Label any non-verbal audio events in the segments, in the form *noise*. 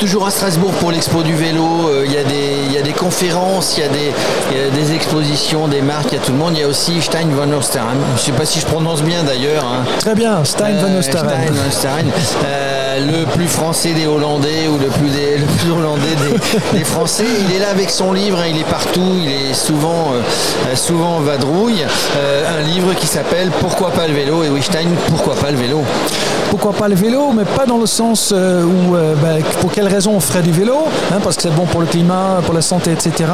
Toujours à Strasbourg pour l'expo du vélo, euh, il y, a des conférences, il y, a des expositions, des marques, il y a tout le monde. Il y a aussi Stein von Osterheim. Je ne sais pas si je prononce bien d'ailleurs. Hein. Très bien, Stein von Euh, Osterheim. Stein von Osterheim. Euh, le plus français des Hollandais ou le plus, des- le plus hollandais des, *laughs* des Français. Il est là avec son livre, hein, il est partout, il est souvent, euh, souvent en vadrouille. Euh, un livre qui s'appelle Pourquoi pas le vélo? Et oui, Stein, pourquoi pas le vélo? Pourquoi pas le vélo, mais pas dans le sens euh, où, ben, pour quelle raison on ferait du vélo, hein, parce que c'est bon pour le climat, pour la santé, etc.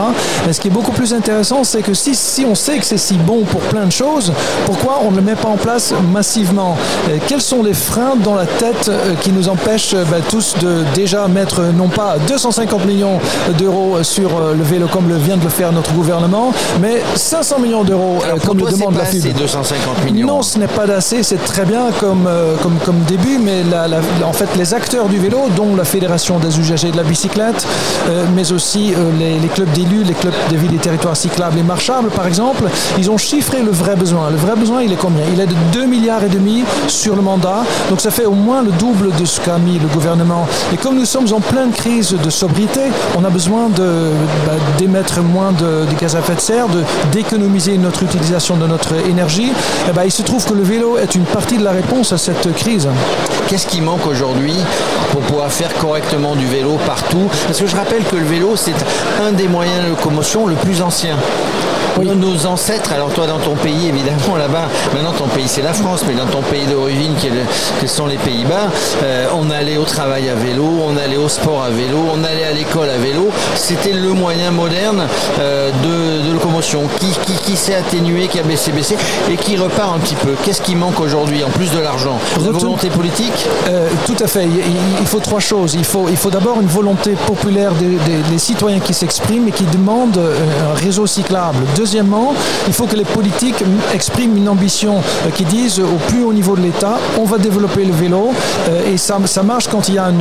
Mais ce qui est beaucoup plus intéressant, c'est que si, si on sait que c'est si bon pour plein de choses, pourquoi on ne le met pas en place massivement? Euh, Quels sont les freins dans la tête euh, qui nous empêchent euh, ben, tous de déjà mettre euh, non pas 250 millions d'euros sur le vélo comme le vient de le faire notre gouvernement, mais 500 millions d'euros comme le toi, c'est demande la FUB assez, 250 millions. non, ce n'est pas assez, c'est très bien comme, comme, comme début, mais la- la- en fait, les acteurs du vélo, dont la Fédération des usagers de la bicyclette, euh, mais aussi euh, les, clubs d'élus, les clubs des villes et territoires cyclables et marchables, par exemple, ils ont chiffré le vrai besoin. Le vrai besoin, il est combien? Il est de 2 milliards et demi sur le mandat, donc ça fait au moins le double de ce qu'a mis le gouvernement. Et comme nous sommes en pleine crise de sobriété, on a besoin bah, d'émettre moins de, gaz à effet de serre, d'économiser notre utilisation de notre énergie. Eh ben, il se trouve que le vélo est une partie de la réponse à cette crise. Qu'est-ce qui manque aujourd'hui pour pouvoir faire correctement du vélo partout Parce que je rappelle que le vélo, c'est un des moyens de locomotion le plus ancien. Nos- Nos ancêtres, alors toi dans ton pays évidemment là-bas, maintenant ton pays c'est la France, mais dans ton pays d'origine qui, sont les Pays-Bas, euh, on allait au travail à vélo, on allait au sport à vélo, on allait à l'école à vélo. C'était le moyen moderne euh, de, de locomotion qui, qui, qui s'est atténué, qui a baissé, baissé et qui repart un petit peu. Qu'est-ce qui manque aujourd'hui en plus de l'argent? La Retour- volonté politique? Euh, tout à fait. Il, il- il faut trois choses. Il faut, il faut d'abord une volonté populaire des, des- des citoyens qui s'expriment et qui demandent euh, un réseau cyclable. Deuxièmement, il faut que les politiques expriment une ambition euh, qui disent au plus haut niveau de l'État, on va développer le vélo euh, et ça, ça marche quand il y a un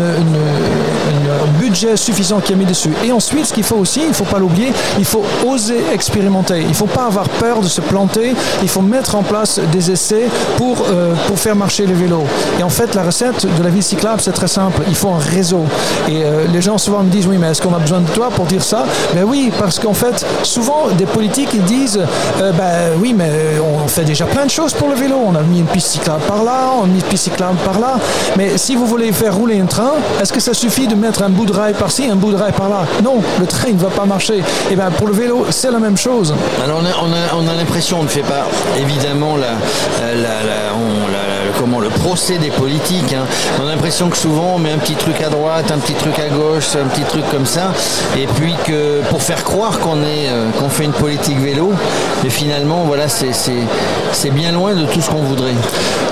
budget suffisant qui est mis dessus. Et ensuite, ce qu'il faut aussi, il ne faut pas l'oublier, il faut oser expérimenter. Il ne faut pas avoir peur de se planter. Il faut mettre en place des essais pour, euh, pour faire marcher les vélos. Et en fait, la recette de la vie cyclable, c'est très simple. Il faut un réseau. Et les gens souvent me disent, oui, mais est-ce qu'on a besoin de toi pour dire ça? Ben oui, parce qu'en fait, souvent, des politiques, disent, euh, ben oui, mais on fait déjà plein de choses pour le vélo. On a mis une piste cyclable par là, on a mis une piste cyclable par là. Mais si vous voulez faire rouler un train, est-ce que ça suffit de mettre un bout de rail par-ci, un bout de rail par-là? Non, le train ne va pas marcher. Et ben pour le vélo, c'est la même chose. Alors on a, on a- on a l'impression, on ne fait pas évidemment la- la- comment, le procès des politiques. hein. On a l'impression que souvent on met un petit truc à droite, un petit truc à gauche, un petit truc comme ça, et puis que pour faire croire qu'on est, euh, qu'on fait une politique vélo, mais finalement voilà, c'est, bien loin de tout ce qu'on voudrait.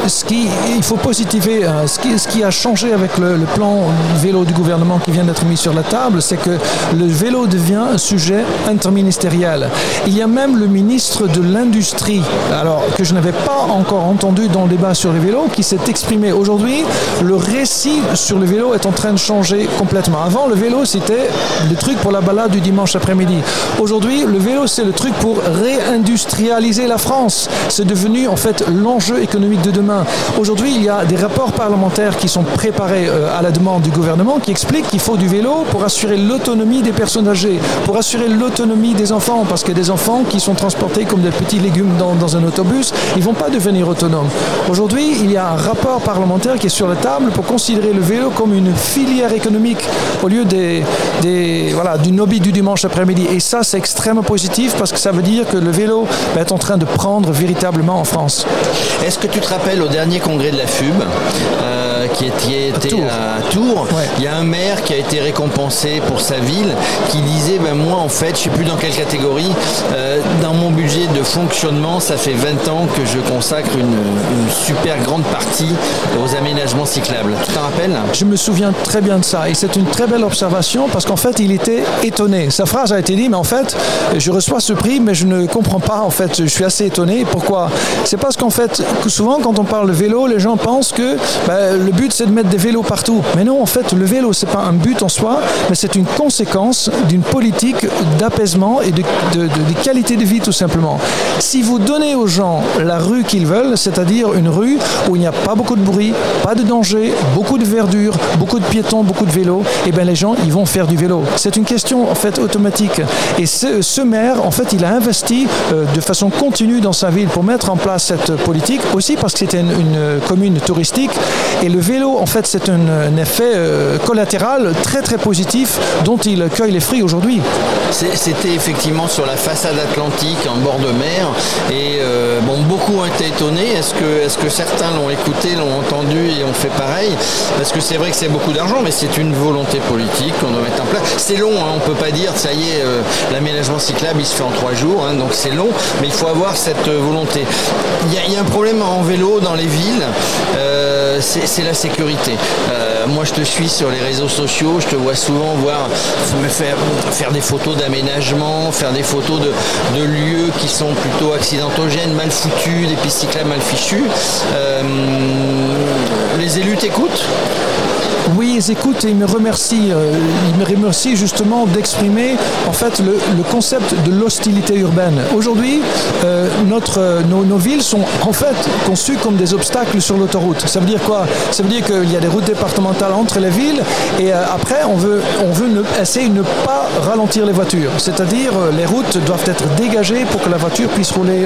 Ce qui, il faut positiver, euh, ce qui, ce qui a changé avec le, le plan vélo du gouvernement qui vient d'être mis sur la table, c'est que le vélo devient un sujet interministériel. Il y a même le ministre de l'Industrie, alors que je n'avais pas encore entendu dans le débat sur les vélos, qui s'est exprimé aujourd'hui. Le récit sur le vélo est en train de changer complètement. Avant, le vélo, c'était le truc pour la balade du dimanche après-midi. Aujourd'hui, le vélo, c'est le truc pour réindustrialiser la France. C'est devenu en fait l'enjeu économique de demain. Aujourd'hui, il y a des rapports parlementaires qui sont préparés euh, à la demande du gouvernement qui expliquent qu'il faut du vélo pour assurer l'autonomie des personnes âgées, pour assurer l'autonomie des enfants, parce que des enfants qui sont transportés comme des petits légumes dans, dans un autobus, ils vont pas devenir autonomes. Aujourd'hui, il y a un rapport parlementaire qui est sur la table pour considérer le vélo comme une filière économique au lieu des, des, voilà, du hobby du dimanche après-midi. Et ça, c'est extrêmement positif parce que ça veut dire que le vélo va être en train de prendre véritablement en France. Est-ce que tu te rappelles au dernier congrès de la FUB, euh, qui était, qui était à Tours, Ouais. il y a un maire qui a été récompensé pour sa ville, qui disait, ben moi en fait, je sais plus dans quelle catégorie, euh, dans mon budget de fonctionnement, ça fait 20 ans que je consacre une, une super grande partie aux aménagements cyclables. Tu t'en rappelles? Je me souviens très bien de ça et c'est une très belle observation parce qu'en fait il était étonné. Sa phrase a été dit mais en fait je reçois ce prix mais je ne comprends pas en fait je suis assez étonné. Pourquoi? C'est parce qu'en fait souvent quand on parle de vélo les gens pensent que ben, le le but c'est de mettre des vélos partout. Mais non, en fait, le vélo c'est pas un but en soi, mais c'est une conséquence d'une politique d'apaisement et de, de, de, qualité de vie tout simplement. Si vous donnez aux gens la rue qu'ils veulent, c'est-à-dire une rue où il n'y a pas beaucoup de bruit, pas de danger, beaucoup de verdure, beaucoup de piétons, beaucoup de vélos, et eh bien les gens ils vont faire du vélo. C'est une question en fait automatique. Et ce, ce maire, en fait, il a investi euh, de façon continue dans sa ville pour mettre en place cette politique, aussi parce que c'était une, une, commune touristique. Et le vélo, en fait, c'est un, effet euh, collatéral très très positif dont il cueille les fruits aujourd'hui. C'était effectivement sur la façade atlantique, en bord de mer. Et euh, bon, beaucoup ont été étonnés. Est-ce que, est que certains l'ont écouté, l'ont entendu et ont fait pareil? Parce que c'est vrai que c'est beaucoup d'argent, mais c'est une volonté politique qu'on doit mettre en place. C'est long, hein, on ne peut pas dire, ça y est, euh, l'aménagement cyclable, il se fait en trois jours, hein, donc c'est long, mais il faut avoir cette volonté. Il y, y, a un problème en vélo dans les villes, c'est la sécurité. Euh, moi, je te suis sur les réseaux sociaux, je te vois souvent voir me faire, faire des photos d'aménagement, faire des photos de, de, lieux qui sont plutôt accidentogènes, mal foutus, des pistes cyclables mal fichues. Euh, les élus t'écoutent? Oui, ils écoutent et ils me remercient. Euh, ils me remercient justement d'exprimer en fait le, concept de l'hostilité urbaine. Aujourd'hui, euh, euh, nos, villes sont en fait conçues comme des obstacles sur l'autoroute. Ça veut dire quoi? Ça veut dire qu'il y a des routes départementales entre les villes et après on veut, on veut essayer de ne pas ralentir les voitures. C'est-à-dire les routes doivent être dégagées pour que la voiture puisse rouler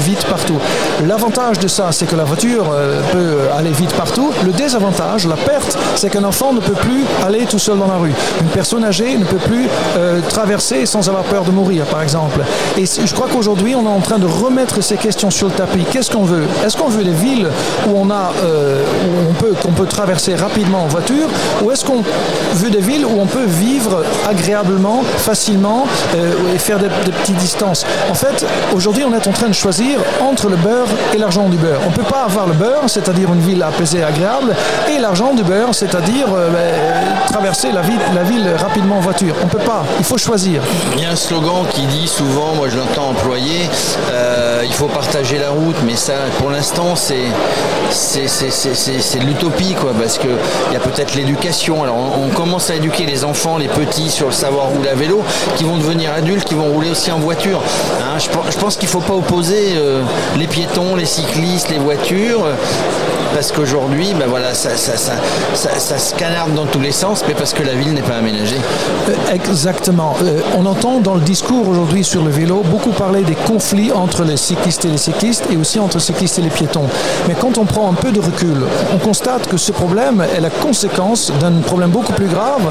vite partout. L'avantage de ça, c'est que la voiture peut aller vite partout. Le désavantage, la perte, c'est qu'un enfant ne peut plus aller tout seul dans la rue. Une personne âgée ne peut plus euh, traverser sans avoir peur de mourir, par exemple. Et je crois qu'aujourd'hui, on est en train de remettre ces questions sur le tapis. Qu'est-ce qu'on veut? Est-ce qu'on veut des villes où on a euh, où on peut peut traverser rapidement en voiture, ou est-ce qu'on veut des villes où on peut vivre agréablement, facilement euh, et faire des, des petites distances? En fait, aujourd'hui, on est en train de choisir entre le beurre et l'argent du beurre. On ne peut pas avoir le beurre, c'est-à-dire une ville apaisée, agréable, et l'argent du beurre, c'est-à-dire euh, bah, traverser la ville, la ville rapidement en voiture. On ne peut pas, il faut choisir. Il y a un slogan qui dit souvent, moi je l'entends employé, euh, il faut partager la route, mais ça pour l'instant c'est l'utopie quoi, parce qu'il y a peut-être l'éducation. Alors on, commence à éduquer les enfants, les petits sur le savoir rouler à vélo, qui vont devenir adultes, qui vont rouler aussi en voiture. Hein, je, pense qu'il ne faut pas opposer euh, les piétons, les cyclistes, les voitures parce qu'aujourd'hui, ben voilà, ça, ça, se canarde dans tous les sens, mais parce que la ville n'est pas aménagée. Euh, exactement. Euh, on entend dans le discours aujourd'hui sur le vélo beaucoup parler des conflits entre les cyclistes et les cyclistes et aussi entre cyclistes et les piétons. Mais quand on prend un peu de recul, on constate que ce problème est la conséquence d'un problème beaucoup plus grave,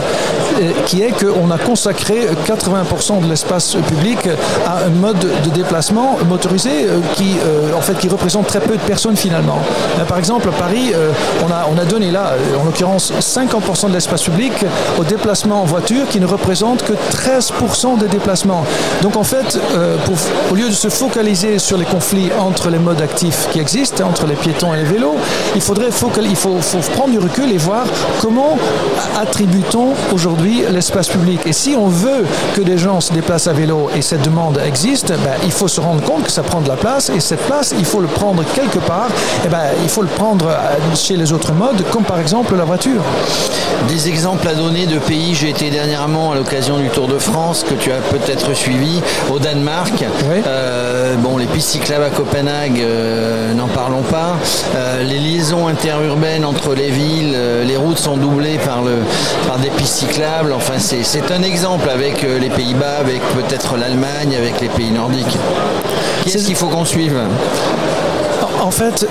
euh, qui est qu'on a consacré 80% de l'espace public à un mode de déplacement motorisé qui, en fait, qui représente très peu de personnes finalement. Par exemple, Paris, euh, on, a, on a donné là, en l'occurrence, 50% de l'espace public au déplacement en voiture qui ne représente que 13% des déplacements. Donc en fait, euh, au lieu de se focaliser sur les conflits entre les modes actifs qui existent, entre les piétons et les vélos, il faudrait faut prendre du recul et voir comment attribue-t-on aujourd'hui l'espace public. Et si on veut que des gens se déplacent à vélo et cette demande existe, ben, il faut se rendre compte que ça prend de la place et cette place, il faut le prendre quelque part. Et ben, il faut le prendre chez les autres modes, comme par exemple la voiture. Des exemples à donner de pays, j'ai été dernièrement à l'occasion du Tour de France que tu as peut-être suivi au Danemark. Oui. Euh, bon, les pistes cyclables à Copenhague, euh, n'en parlons pas. Euh, les liaisons interurbaines entre les villes, les routes sont doublées par, le, par des pistes cyclables. Enfin, c'est un exemple avec les Pays-Bas, avec peut-être l'Allemagne, avec les pays nordiques. Qu'est-ce qu'il faut qu'on suive? En fait,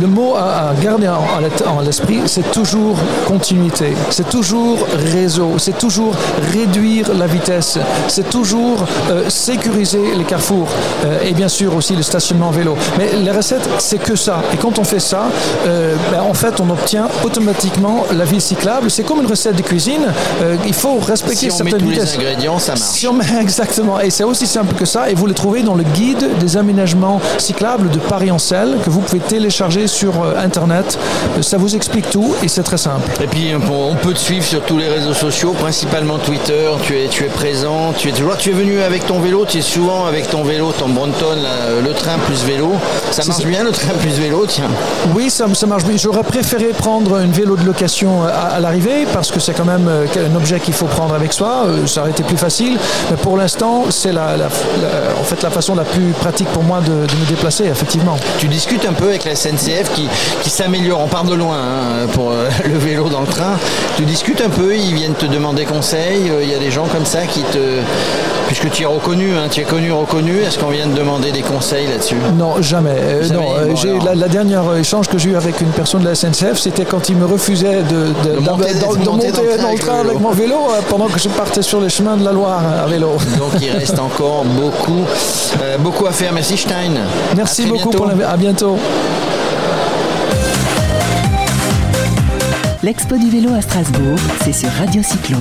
le mot à, garder en, l'esprit, c'est toujours continuité, c'est toujours réseau, c'est toujours réduire la vitesse, c'est toujours euh, sécuriser les carrefours euh, et bien sûr aussi le stationnement vélo. Mais les recettes, c'est que ça. Et quand on fait ça, euh, ben, en fait, on obtient automatiquement la ville cyclable. C'est comme une recette de cuisine. Il faut respecter si certaines vitesses. Les ingrédients, ça marche. Si on met, *laughs* exactement. Et c'est aussi simple que ça. Et vous le trouvez dans le guide des aménagements cyclables de Paris en selle que vous pouvez télécharger sur internet. Ça vous explique tout et c'est très simple. Et puis on peut te suivre sur tous les réseaux sociaux, principalement Twitter. Tu es, tu es présent, tu es toujours. Tu es venu avec ton vélo, tu es souvent avec ton vélo, ton Brompton, le train plus vélo. Ça marche bien le train plus vélo, tiens. Oui, ça, ça marche bien. J'aurais préféré prendre une vélo de location à, à l'arrivée parce que c'est quand même euh, un objet qu'il faut prendre avec soi. Euh, Ça aurait été plus facile. Mais pour l'instant, c'est la, la- la- en fait la façon la plus pratique pour moi de, de me déplacer, effectivement. Tu discutes un peu avec la SNCF qui, qui s'améliore. On part de loin hein, pour euh, *laughs* le vélo dans le train. Tu discutes un peu, ils viennent te demander conseil. euh, Il y a des gens comme ça qui te. Puisque tu es reconnu, hein, tu es connu, reconnu, est-ce qu'on vient te demander des conseils là-dessus? Non, jamais. Euh, non, euh, bon, j'ai- alors. la, la dernière échange que j'ai eu avec une personne de la SNCF, c'était quand il me refusait de, de- De monter- d'en- de de monter monter dans le train dans le avec mon vélo euh, pendant que je partais sur les chemins de la Loire euh, à vélo. Donc il reste *laughs* encore beaucoup, euh, beaucoup à faire. Merci Stein. Merci À beaucoup bientôt. pour l'invitation. À bientôt. L'expo du vélo à Strasbourg, c'est sur Radio Cyclo.